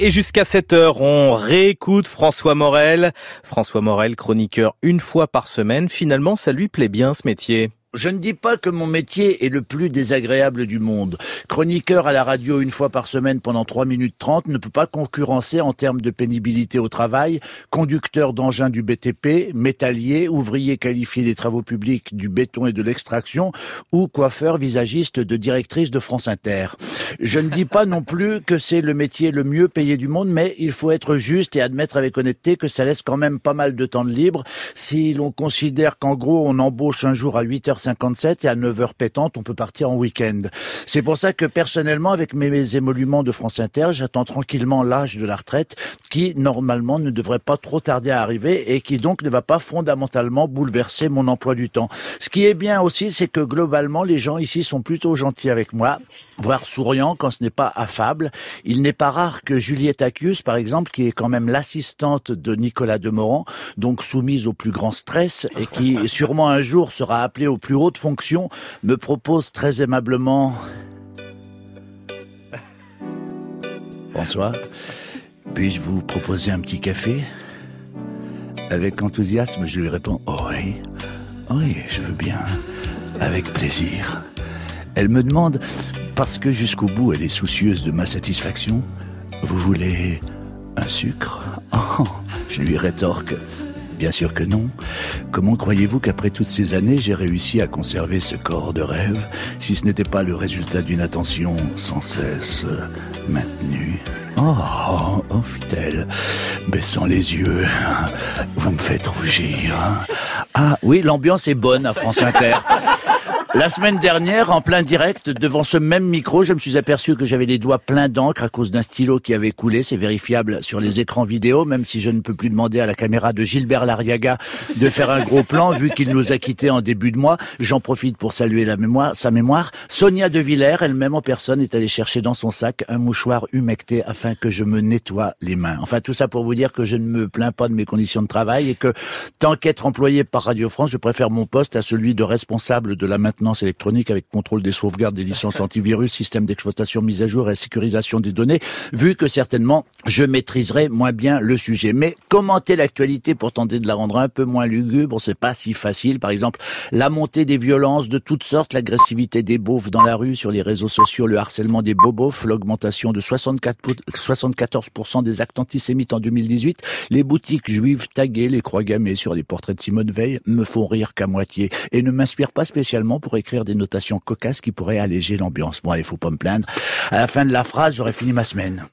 Et jusqu'à 7 heure, on réécoute François Morel. François Morel, chroniqueur une fois par semaine. Finalement, ça lui plaît bien ce métier. Je ne dis pas que mon métier est le plus désagréable du monde. Chroniqueur à la radio une fois par semaine pendant 3 minutes 30 ne peut pas concurrencer en termes de pénibilité au travail, conducteur d'engins du BTP, métallier, ouvrier qualifié des travaux publics, du béton et de l'extraction, ou coiffeur visagiste de directrice de France Inter. Je ne dis pas non plus que c'est le métier le mieux payé du monde, mais il faut être juste et admettre avec honnêteté que ça laisse quand même pas mal de temps de libre si l'on considère qu'en gros on embauche un jour à 8h 57 et à 9h pétante, on peut partir en week-end. C'est pour ça que personnellement, avec mes émoluments de France Inter, j'attends tranquillement l'âge de la retraite qui, normalement, ne devrait pas trop tarder à arriver et qui donc ne va pas fondamentalement bouleverser mon emploi du temps. Ce qui est bien aussi, c'est que globalement, les gens ici sont plutôt gentils avec moi, voire souriants quand ce n'est pas affable. Il n'est pas rare que Juliette Accius, par exemple, qui est quand même l'assistante de Nicolas Demorand, donc soumise au plus grand stress et qui sûrement un jour sera appelée au plus haute fonction, me propose très aimablement... Bonsoir. Puis-je vous proposer un petit café? Avec enthousiasme, je lui réponds oh Oui, oui, je veux bien. Avec plaisir. Elle me demande, parce que jusqu'au bout elle est soucieuse de ma satisfaction, Vous voulez un sucre? Oh, Je lui rétorque Bien sûr que non. Comment croyez-vous qu'après toutes ces années, j'ai réussi à conserver ce corps de rêve, si ce n'était pas le résultat d'une attention sans cesse maintenue? Oh, oh, fidèle, baissant les yeux, vous me faites rougir. Ah oui, l'ambiance est bonne à France Inter. La semaine dernière, en plein direct, devant ce même micro, je me suis aperçu que j'avais les doigts pleins d'encre à cause d'un stylo qui avait coulé. C'est vérifiable sur les écrans vidéo, même si je ne peux plus demander à la caméra de Gilbert Lariaga de faire un gros plan, vu qu'il nous a quittés en début de mois. J'en profite pour saluer la mémoire, sa mémoire. Sonia De Villers, elle-même en personne, est allée chercher dans son sac un mouchoir humecté afin que je me nettoie les mains. Enfin, tout ça pour vous dire que je ne me plains pas de mes conditions de travail et que, tant qu'être employé par Radio France, je préfère mon poste à celui de responsable de la maintenance maintenance électronique avec contrôle des sauvegardes, des licences antivirus, système d'exploitation, mise à jour et sécurisation des données, vu que certainement je maîtriserai moins bien le sujet. Mais commenter l'actualité pour tenter de la rendre un peu moins lugubre, c'est pas si facile. Par exemple, la montée des violences de toutes sortes, l'agressivité des beaufs dans la rue, sur les réseaux sociaux, le harcèlement des bobofs, l'augmentation de 64 74% des actes antisémites en 2018, les boutiques juives taguées, les croix gammées sur les portraits de Simone Veil me font rire qu'à moitié et ne m'inspirent pas spécialement pour écrire des notations cocasses qui pourraient alléger l'ambiance. Bon, il faut pas me plaindre. À la fin de la phrase, j'aurais fini ma semaine.